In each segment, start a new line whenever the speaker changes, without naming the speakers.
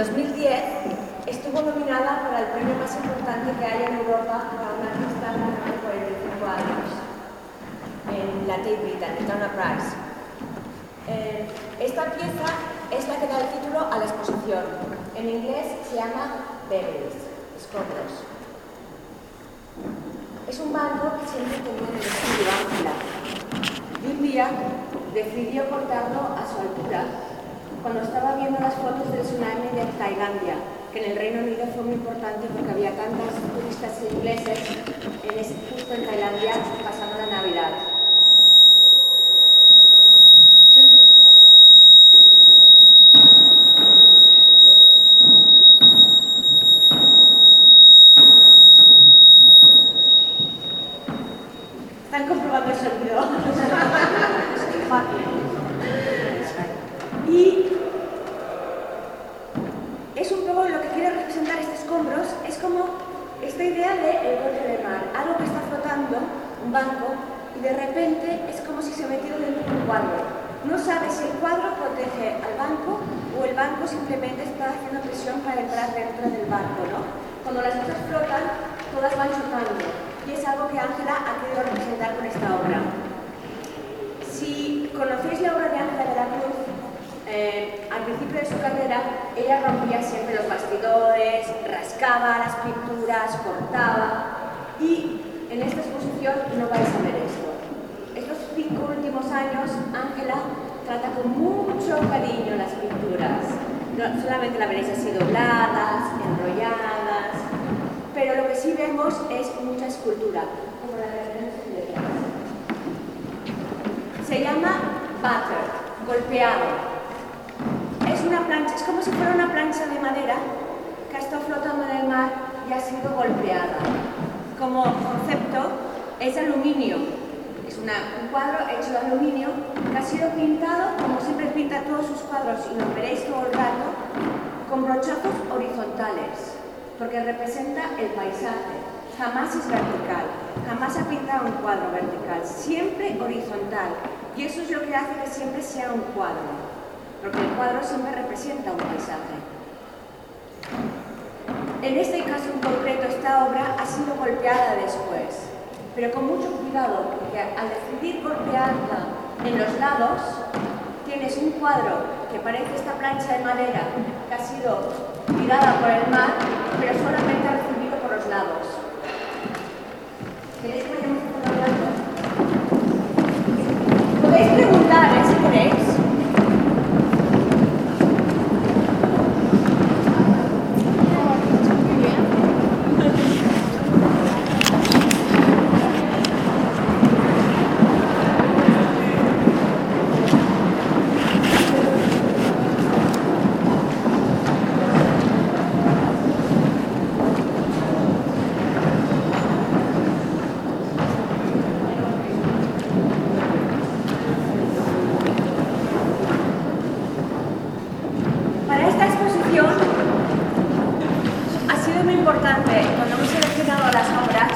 2010 estuvo nominada para el premio más importante que hay en Europa para una artista de 45 años, en la Tate Britain, Turner Prize. Eh, esta pieza es la que da el título a la exposición. En inglés se llama Berries, escombros. Es un banco que siempre tenía en el estudio. Y un día decidió cortarlo a su altura cuando estaba viendo las fotos del tsunami de Tailandia, que en el Reino Unido fue muy importante porque había tantas turistas ingleses en ese, justo en Tailandia pasando la Navidad. Están comprobando el sonido. y es un poco lo que quiere representar estos escombros, es como esta idea de el golpe de mar, algo que está flotando, un banco, y de repente es como si se metiera dentro de un cuadro. No sabe si el cuadro protege al banco o el banco simplemente está haciendo presión para entrar dentro del barco, ¿no? Cuando las cosas flotan, todas van chocando. Y es algo que Ángela ha querido representar con esta obra. Si conocéis la obra de Ángela de la Cruz, eh, al principio de su carrera, ella rompía siempre los bastidores, rascaba las pinturas, cortaba. Y en esta exposición no vais a ver esto. Estos cinco últimos años, Ángela trata con mucho cariño las pinturas. No solamente la veréis así dobladas, enrolladas, pero lo que sí vemos es mucha escultura, como la detrás. Se llama butter, golpeado. Es una plancha, es como si fuera una plancha de madera que ha estado flotando en el mar y ha sido golpeada. Como concepto es aluminio, es un cuadro hecho de aluminio que ha sido pintado, como siempre pinta todos sus cuadros, y lo veréis todo el rato, con brochazos horizontales, porque representa el paisaje. Jamás es vertical, jamás ha pintado un cuadro vertical, siempre horizontal. Y eso es lo que hace que siempre sea un cuadro, porque el cuadro siempre representa un paisaje. En este caso concreto, esta obra ha sido golpeada después, pero con mucho cuidado, porque al decidir golpearla en los lados, tienes un cuadro que parece esta plancha de madera que ha sido tirada por el mar, pero solamente ha recibido por los lados. ¿Queréis que vayamos hablando? Podéis preguntar, ¿eh? Si queréis. Para esta exposición ha sido muy importante cuando hemos seleccionado las obras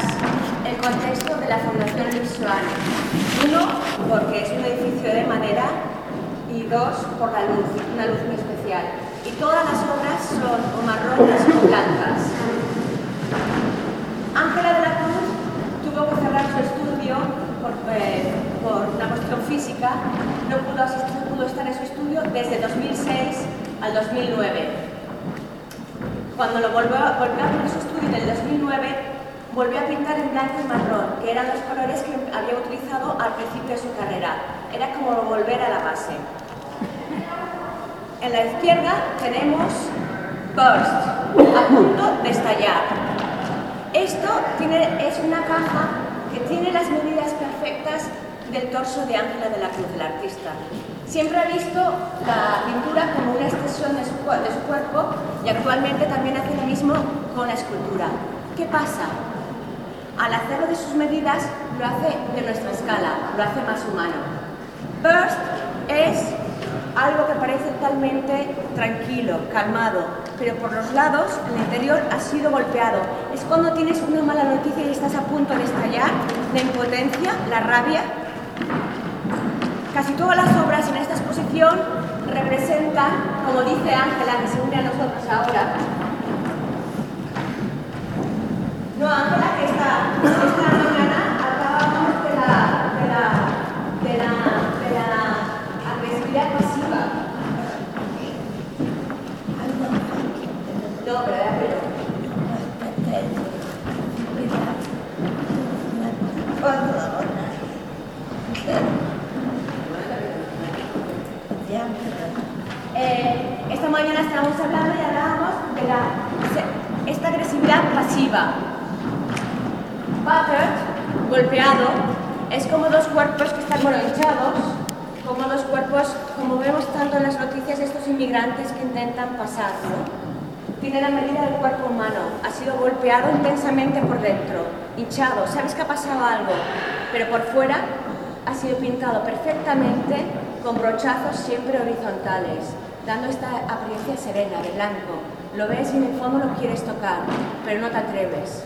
el contexto de la Fundación Luis Suárez. Uno, porque es un edificio de madera y dos, por la luz, una luz muy especial. Y todas las obras son o marrones o blancas. Ángela de la Cruz tuvo que cerrar su estudio por, eh, por una cuestión física, no pudo, asistir, no pudo estar en su estudio desde 2006 al 2009. Cuando lo volvió, volvió a abrir su estudio en el 2009, volvió a pintar en blanco y marrón, que eran los colores que había utilizado al principio de su carrera. Era como volver a la base. En la izquierda tenemos Burst, a punto de estallar. Esto es una caja que tiene las medidas perfectas del torso de Ángela de la Cruz, del artista. Siempre ha visto la pintura como una extensión de su, de su cuerpo y actualmente también hace lo mismo con la escultura. ¿Qué pasa? Al hacerlo de sus medidas, lo hace de nuestra escala, lo hace más humano. Burst es algo que parece totalmente tranquilo, calmado, pero por los lados, el interior ha sido golpeado. Es cuando tienes una mala noticia y estás a punto de estallar, la impotencia, la rabia. Casi todas las obras en esta exposición representan, como dice Ángela, que se une a nosotros ahora, no, Ángela, que esta, esta mañana acabamos de la, de la, de la, de la agresividad pasiva. No, pero era pero. Eh, esta mañana estábamos hablando y hablábamos de la, esta agresividad pasiva. Battered, golpeado, es como dos cuerpos que están bueno, hinchados, como dos cuerpos, como vemos tanto en las noticias de estos inmigrantes que intentan pasar, ¿no? Tiene la medida del cuerpo humano, ha sido golpeado intensamente por dentro, hinchado, sabes que ha pasado algo, pero por fuera ha sido pintado perfectamente con brochazos siempre horizontales, dando esta apariencia serena, de blanco. Lo ves y en el fondo lo quieres tocar, pero no te atreves.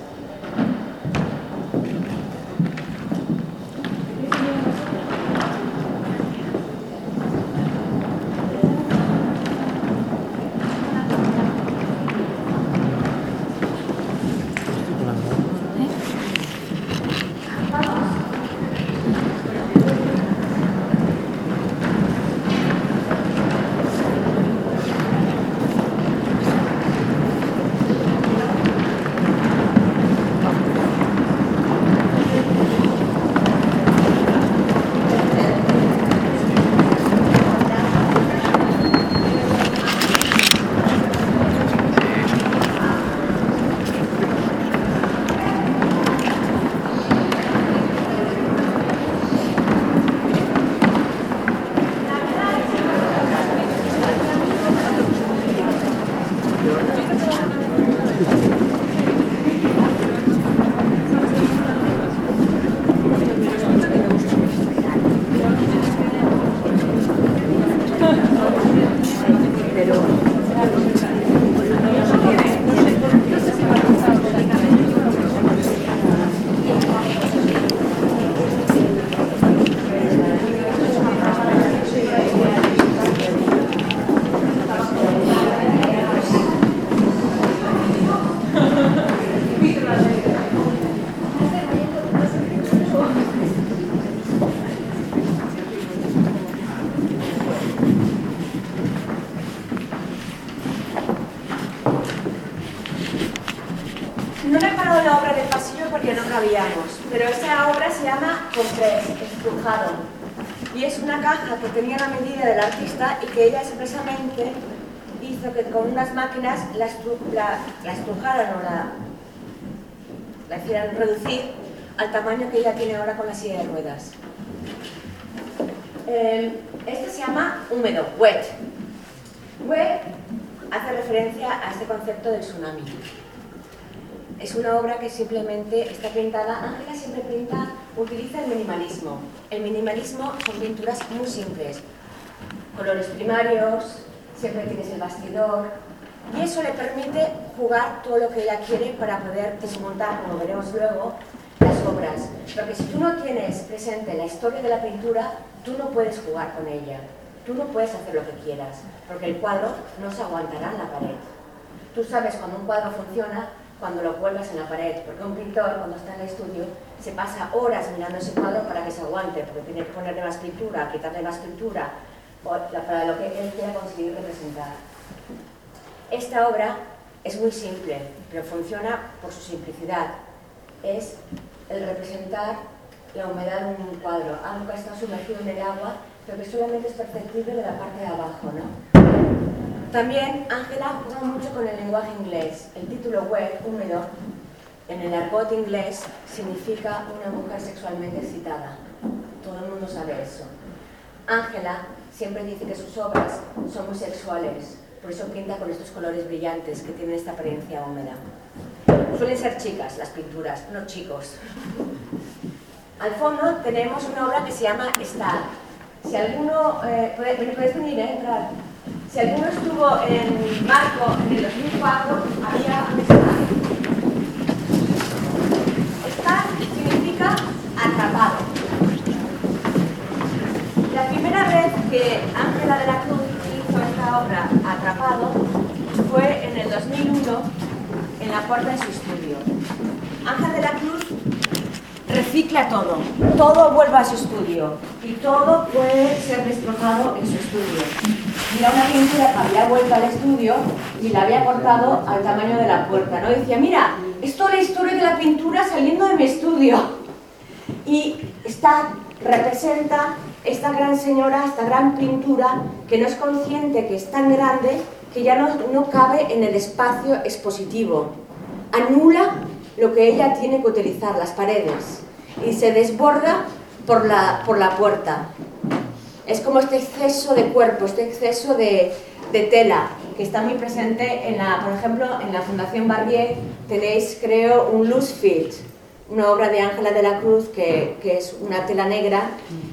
Pero esa obra se llama Comprés, estrujado. Y es una caja que tenía la medida del artista y que ella expresamente hizo que con unas máquinas la, estru la, la estrujaran o la, hicieran reducir al tamaño que ella tiene ahora con la silla de ruedas. Este se llama húmedo, wet. Wet hace referencia a este concepto del tsunami. Es una obra que simplemente está pintada, Ángela siempre pinta, utiliza el minimalismo. El minimalismo son pinturas muy simples, colores primarios, siempre tienes el bastidor, y eso le permite jugar todo lo que ella quiere para poder desmontar, como veremos luego, las obras. Porque si tú no tienes presente la historia de la pintura, tú no puedes jugar con ella. Tú no puedes hacer lo que quieras, porque el cuadro no se aguantará en la pared. Tú sabes cuando un cuadro funciona cuando lo cuelgas en la pared, porque un pintor cuando está en el estudio se pasa horas mirando ese cuadro para que se aguante, porque tiene que ponerle más pintura, quitarle más pintura, para lo que él quiera conseguir representar. Esta obra es muy simple, pero funciona por su simplicidad. Es el representar la humedad de un cuadro, algo que está sumergido en el agua, pero que solamente es perceptible de la parte de abajo. ¿no? También Ángela juega mucho con el lenguaje inglés. El título web, húmedo, en el argot inglés significa una mujer sexualmente excitada. Todo el mundo sabe eso. Ángela siempre dice que sus obras son muy sexuales, por eso pinta con estos colores brillantes que tienen esta apariencia húmeda. Suelen ser chicas las pinturas, no chicos. Al fondo tenemos una obra que se llama Star. Si alguno, eh, puedes venir, eh, entrar. Si alguno estuvo en Marco en el 2004, había un Star. Star significa atrapado. La primera que Ángela de la Cruz hizo esta obra Atrapado fue en el 2001 en la puerta de su estudio. Ángela de la Cruz recicla todo, todo vuelve a su estudio y todo puede ser destrozado en su estudio. Mira una pintura que había vuelto al estudio y la había cortado al tamaño de la puerta, ¿no? Decía, mira, esto es la historia de la pintura saliendo de mi estudio. Y está, representa esta gran señora, esta gran pintura, que no es consciente que es tan grande que ya no, no cabe en el espacio expositivo. Anula lo que ella tiene que utilizar, las paredes, y se desborda por la, por la puerta. Es como este exceso de cuerpo, este exceso de, tela, que está muy presente en la, por ejemplo, en la Fundación Barbier tenéis, creo, un loose fit, una obra de Ángela de la Cruz que, que, es una tela negra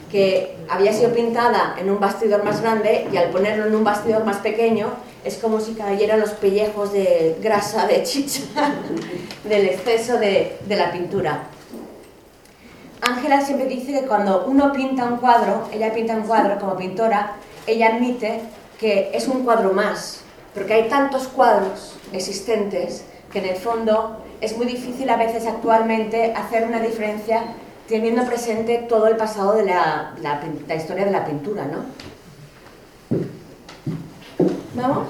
que había sido pintada en un bastidor más grande y al ponerlo en un bastidor más pequeño es como si cayeran los pellejos de grasa, de chicha, del exceso de, de la pintura. Ángela siempre dice que cuando uno pinta un cuadro, ella pinta un cuadro como pintora, ella admite que es un cuadro más, porque hay tantos cuadros existentes que en el fondo es muy difícil a veces actualmente hacer una diferencia teniendo presente todo el pasado de la, la, historia de la pintura, ¿no? ¿Vamos?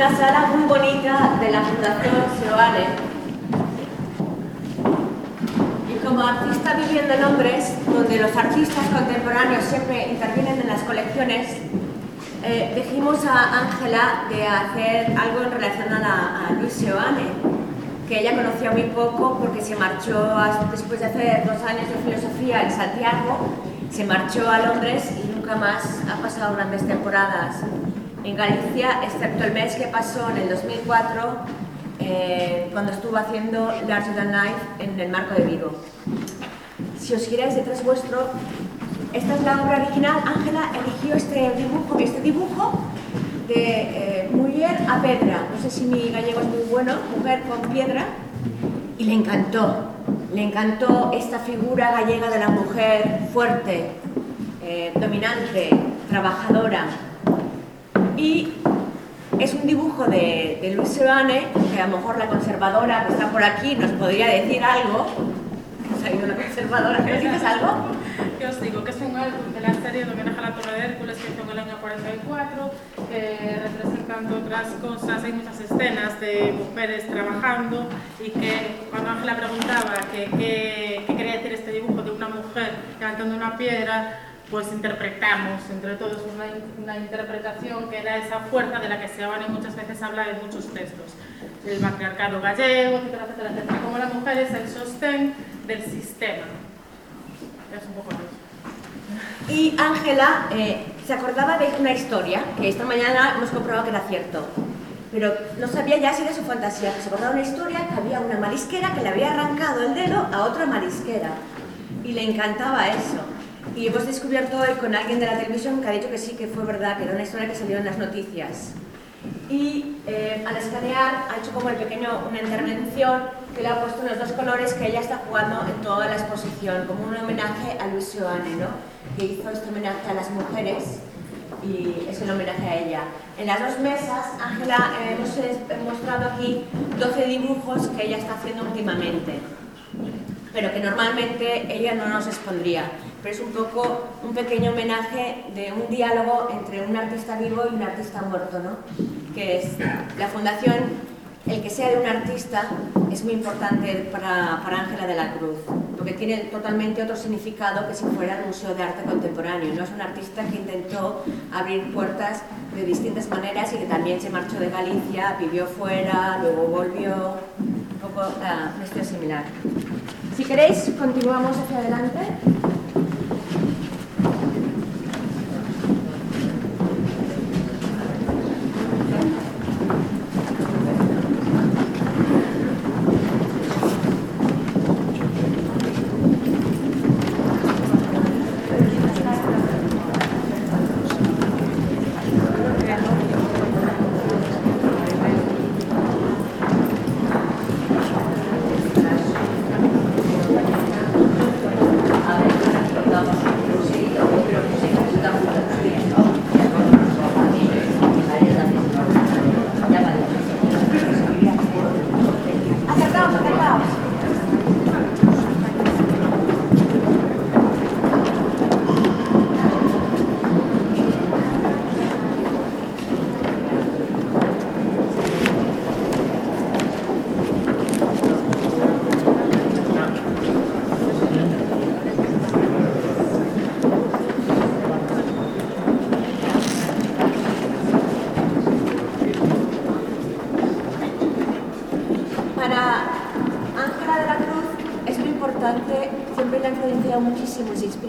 una sala muy bonita de la Fundación Seoane. Y como artista viviendo en Londres, donde los artistas contemporáneos siempre intervienen en las colecciones, eh, dijimos a Ángela de hacer algo en relación a, la, a Luis Seoane, que ella conocía muy poco porque se marchó después de hacer dos años de filosofía en Santiago, se marchó a Londres y nunca más ha pasado grandes temporadas en Galicia, excepto el mes que pasó en el 2004, eh, cuando estuvo haciendo Larger Than Life en el Marco de Vigo. Si os giráis detrás vuestro, esta es la obra original. Ángela eligió este dibujo, este dibujo de eh, mujer a pedra. No sé si mi gallego es muy bueno, mujer con piedra. Y le encantó. Le encantó esta figura gallega de la mujer fuerte, eh, dominante, trabajadora, y es un dibujo de, de Luis Sebane, que a lo mejor la conservadora que está por aquí nos podría decir algo. ¿Nos ha ido la conservadora? ¿Que nos dices algo?
Que os digo que es un álbum de la serie Lo que deja la Torre de Hércules que hizo en el año 44, eh, representando otras cosas, hay muchas escenas de mujeres trabajando y que cuando Ángela preguntaba qué quería decir este dibujo de una mujer levantando una piedra, pues interpretamos entre todos una, una, interpretación que era esa fuerza de la que se y muchas veces habla en muchos textos. El matriarcado gallego, etcétera, etcétera, etcétera. Como la mujer es el sostén del sistema.
Y Ángela eh, se acordaba de una historia que esta mañana hemos comprobado que era cierto. Pero no sabía ya si era su fantasía, que se acordaba una historia que había una marisquera que le había arrancado el dedo a otra marisquera. Y le encantaba eso. Y hemos descubierto hoy con alguien de la televisión que ha dicho que sí, que fue verdad, que era una historia que salió en las noticias. Y eh, al escanear ha hecho como el pequeño, una intervención que le ha puesto los dos colores que ella está jugando en toda la exposición, como un homenaje a Luis Joane, ¿no? que hizo este homenaje a las mujeres y es el homenaje a ella. En las dos mesas, Ángela, eh, hemos mostrado aquí 12 dibujos que ella está haciendo últimamente. Pero que normalmente ella no nos expondría. Pero es un poco un pequeño homenaje de un diálogo entre un artista vivo y un artista muerto, ¿no? que es la fundación el que sea de un artista es muy importante para Ángela de la Cruz, porque tiene totalmente otro significado que si fuera el Museo de Arte Contemporáneo. No es un artista que intentó abrir puertas de distintas maneras y que también se marchó de Galicia, vivió fuera, luego volvió, un poco la uh, similar. Si queréis, continuamos hacia adelante.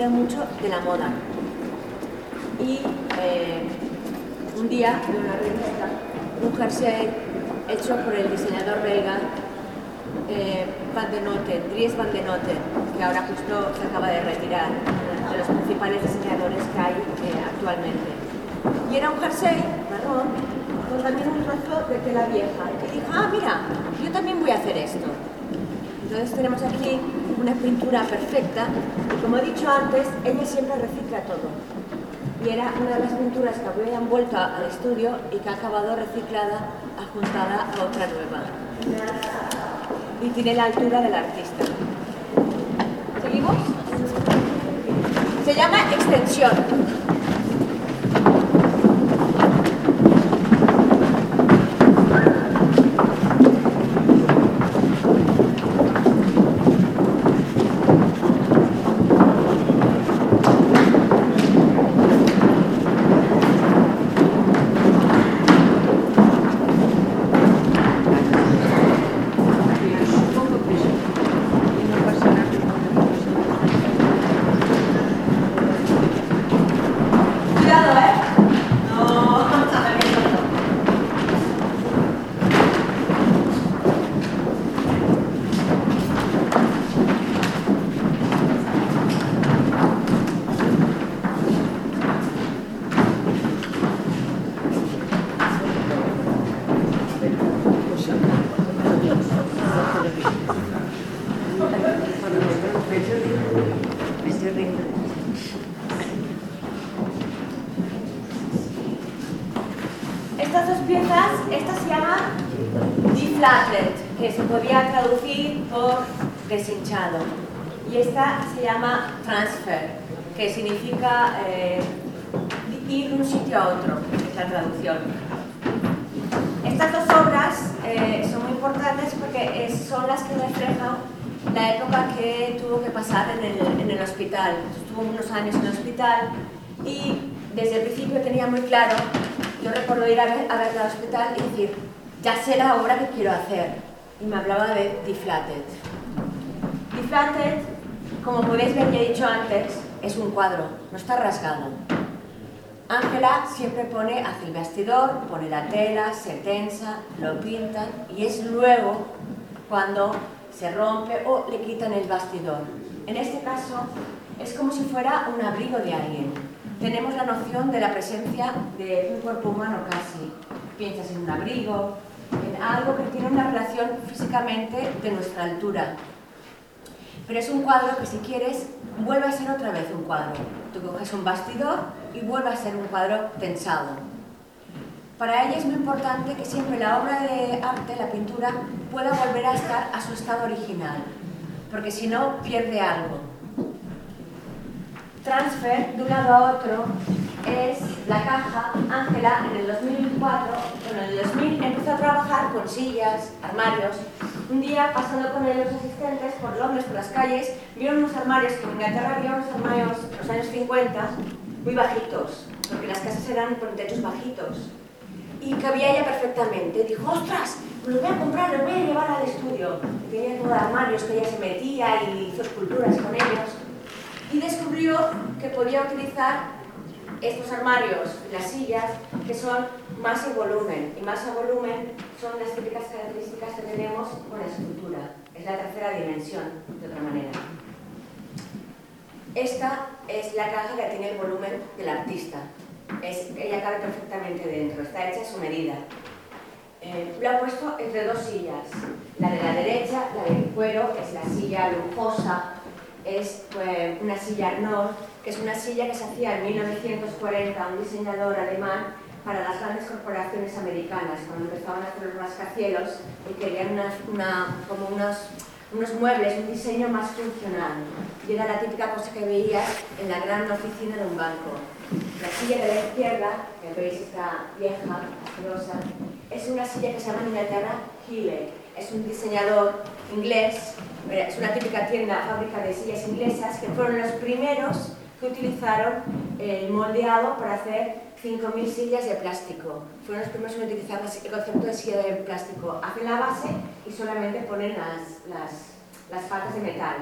Inspira mucho de la moda. Y eh, un día en una revista, un jersey hecho por el diseñador belga eh, Van de Noten, Dries Van de Noten, que ahora justo se acaba de retirar, de los principales diseñadores que hay eh, actualmente. Y era un jersey marrón con también un trozo de tela vieja. Y dijo, ah, mira, yo también voy a hacer esto. Entonces tenemos aquí una pintura perfecta y como he dicho antes, ella siempre recicla todo. Y era una de las pinturas que habían vuelto al estudio y que ha acabado reciclada, ajustada a otra nueva. Y tiene la altura del artista. ¿Seguimos? Se llama extensión. Se llama transfer, que significa eh, ir de un sitio a otro, es la traducción. Estas dos obras eh, son muy importantes porque son las que reflejan la época que tuvo que pasar en el, en el hospital. Estuvo unos años en el hospital y desde el principio tenía muy claro, yo recuerdo ir a ver, a ver al hospital y decir, ya sé la obra que quiero hacer. Y me hablaba de Deflated. Deflated, como podéis ver, ya he dicho antes, es un cuadro, no está rasgado. Ángela siempre pone hacia el bastidor, pone la tela, se tensa, lo pintan y es luego cuando se rompe o le quitan el bastidor. En este caso es como si fuera un abrigo de alguien. Tenemos la noción de la presencia de un cuerpo humano casi. Piensas en un abrigo, en algo que tiene una relación físicamente de nuestra altura, pero es un cuadro que si quieres vuelve a ser otra vez un cuadro. Tú coges un bastidor y vuelve a ser un cuadro tensado. Para ella es muy importante que siempre la obra de arte, la pintura, pueda volver a estar a su estado original. porque si no pierde algo. Transfer de un lado a otro es la caja. Ángela en el 2004, bueno, en el 2000 empezó a trabajar con sillas, armarios. Un día, pasando con los asistentes por Londres, por las calles, vieron unos armarios, que en Inglaterra había unos armarios en los años 50 muy bajitos, porque las casas eran con techos bajitos. Y cabía ella perfectamente. Dijo, ostras, me lo voy a comprar, lo voy a llevar al estudio. Tenía todo armarios que ella se metía y hizo esculturas con ellos. Y descubrió que podía utilizar estos armarios, las sillas, que son más en volumen. Y más a volumen son las típicas características que tenemos con la escultura. Es la tercera dimensión, de otra manera. Esta es la caja que tiene el volumen del artista. Es, ella cabe perfectamente dentro, está hecha a su medida. Eh, lo ha puesto entre dos sillas. La de la derecha, la de cuero, es la silla lujosa, es pues, una silla Nord, que es una silla que se hacía en 1940, un diseñador alemán, para las grandes corporaciones americanas, cuando empezaban a hacer los rascacielos y querían una, como unos, unos muebles, un diseño más funcional. Y era la típica cosa que veías en la gran oficina de un banco. La silla de la izquierda, que veis está vieja, asquerosa, es una silla que se llama en Inglaterra Healy. Es un diseñador inglés, es una típica tienda, fábrica de sillas inglesas, que fueron los primeros que utilizaron el moldeado para hacer 5.000 sillas de plástico. Fueron los primeros que utilizaron el concepto de silla de plástico. Hacen la base y solamente ponen las, las, patas de metal.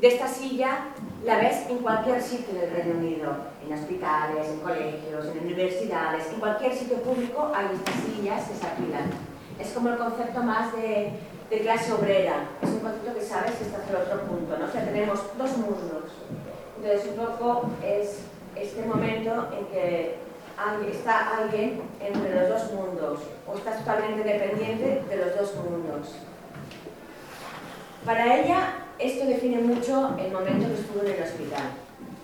De esta silla la ves en cualquier sitio del Reino Unido, en hospitales, en colegios, en universidades, en cualquier sitio público hay estas sillas que se apilan. Es como el concepto más de, clase obrera, es un concepto que sabes que está hacia el otro punto, ¿no? O tenemos dos mundos, entonces, un poco es este momento en que está alguien entre los dos mundos o está totalmente dependiente de los dos mundos. Para ella, esto define mucho el momento que estuvo en el hospital,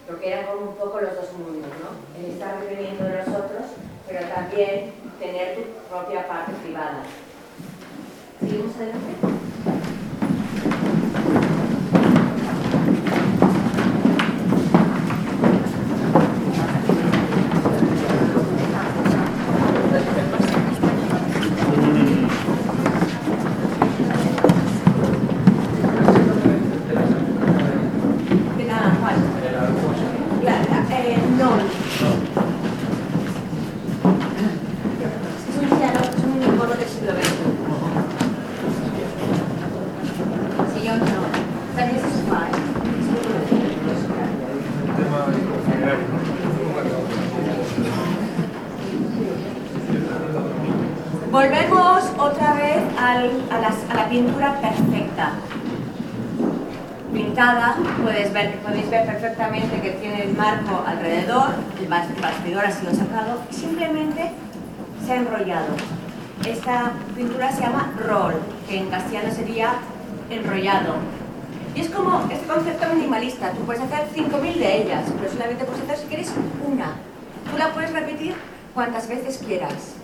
porque eran como un poco los dos mundos, ¿no? El estar dependiendo de nosotros, pero también tener tu propia parte privada. ¿Seguimos adelante? Pintura perfecta. Pintada, puedes ver, podéis ver perfectamente que tiene el marco alrededor, el bastidor ha sido sacado y simplemente se ha enrollado. Esta pintura se llama roll, que en castellano sería enrollado. Y es como este concepto minimalista, tú puedes hacer 5.000 de ellas, pero solamente puedes hacer si quieres una. Tú la puedes repetir cuantas veces quieras.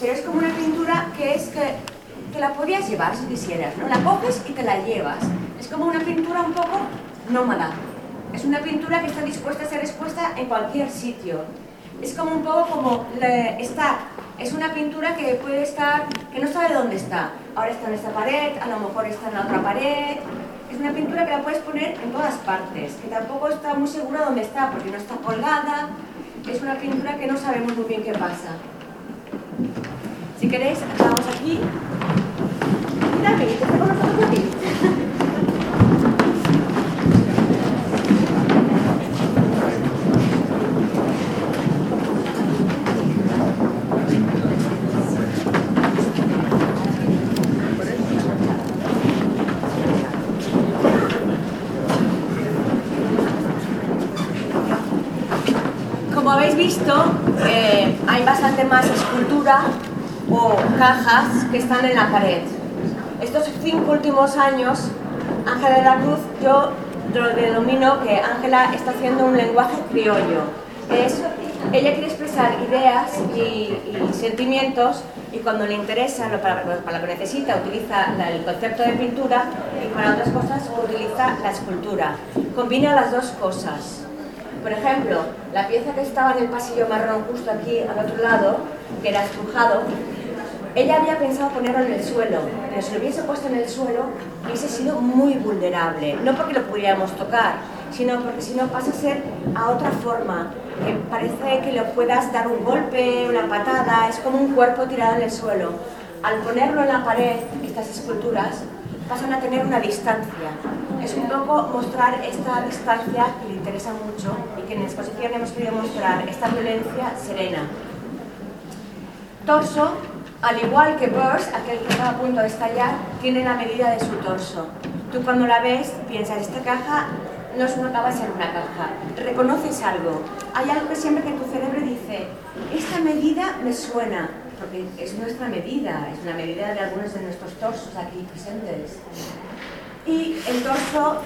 Pero es como una pintura que es que que la podías llevar si quisieras, ¿no? La coges y te la llevas. Es como una pintura un poco nómada. Es una pintura que está dispuesta a ser expuesta en cualquier sitio. Es como un poco como estar. Es una pintura que puede estar, que no sabe dónde está. Ahora está en esta pared, a lo mejor está en la otra pared. Es una pintura que la puedes poner en todas partes, que tampoco está muy segura dónde está, porque no está colgada. Es una pintura que no sabemos muy bien qué pasa. Si queréis, vamos aquí. Como habéis visto, eh, hay bastante más escultura cajas que están en la pared. Estos cinco últimos años, Ángela de la Cruz, yo lo denomino que Ángela está haciendo un lenguaje criollo. es, ella quiere expresar ideas y, sentimientos y cuando le interesa, para, para, lo que necesita, utiliza el concepto de pintura y para otras cosas utiliza la escultura. Combina las dos cosas. Por ejemplo, la pieza que estaba en el pasillo marrón justo aquí al otro lado, que era estrujado, ella había pensado ponerlo en el suelo, pero si lo hubiese puesto en el suelo hubiese sido muy vulnerable, no porque lo pudiéramos tocar, sino porque si no pasa a ser a otra forma, que parece que le puedas dar un golpe, una patada, es como un cuerpo tirado en el suelo. Al ponerlo en la pared, estas esculturas, pasan a tener una distancia. Es un poco mostrar esta distancia que le interesa mucho y que en la exposición hemos querido mostrar, esta violencia serena. Torso, al igual que Burst, aquel que está a punto de estallar, tiene la medida de su torso. Tú cuando la ves piensas, esta caja no es una de ser una caja, reconoces algo. Hay algo que siempre que tu cerebro dice, esta medida me suena, porque es nuestra medida, es una medida de algunos de nuestros torsos aquí presentes. Y el torso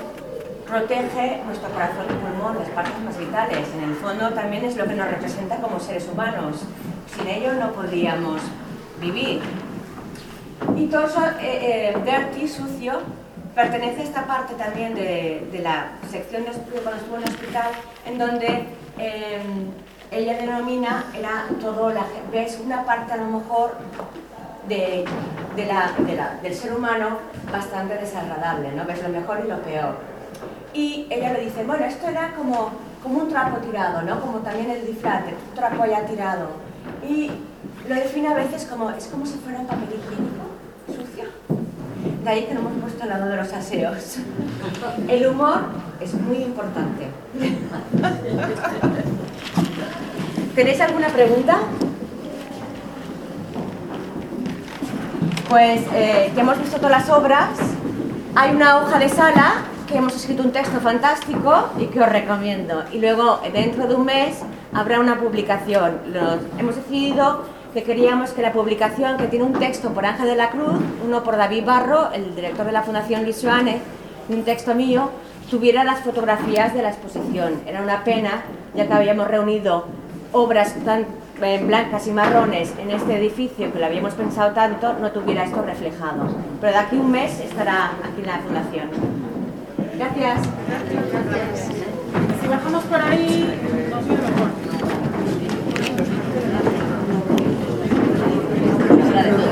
protege nuestro corazón y pulmón, las partes más vitales. En el fondo también es lo que nos representa como seres humanos. Sin ello no podríamos vivir. Y torso eh, eh, dirty, sucio, pertenece a esta parte también de, la sección de cuando estuvo en el hospital, en donde em, ella denomina, era todo, la, ves una parte a lo mejor de, la, del ser humano bastante desagradable, ¿no? Ves lo mejor y lo peor. Y ella le dice, bueno, esto era como, como un trapo tirado, ¿no? Como también el disfraz, un trapo ya tirado. Y lo define a veces como, es como si fuera un papel higiénico de ahí que lo hemos puesto al lado de los aseos. El humor es muy importante. ¿Tenéis alguna pregunta? Pues eh, ya hemos visto todas las obras. Hay una hoja de sala que hemos escrito un texto fantástico y que os recomiendo. Y luego, dentro de un mes, habrá una publicación. hemos decidido que queríamos que la publicación, que tiene un texto por Ángel de la Cruz, uno por David Barro, el director de la Fundación Luis Joane, y un texto mío, tuviera las fotografías de la exposición. Era una pena, ya que habíamos reunido obras tan eh, blancas y marrones en este edificio, que lo habíamos pensado tanto, no tuviera esto reflejado. Pero de aquí un mes estará aquí en la Fundación. Gracias.
Si bajamos por ahí... obra de todos.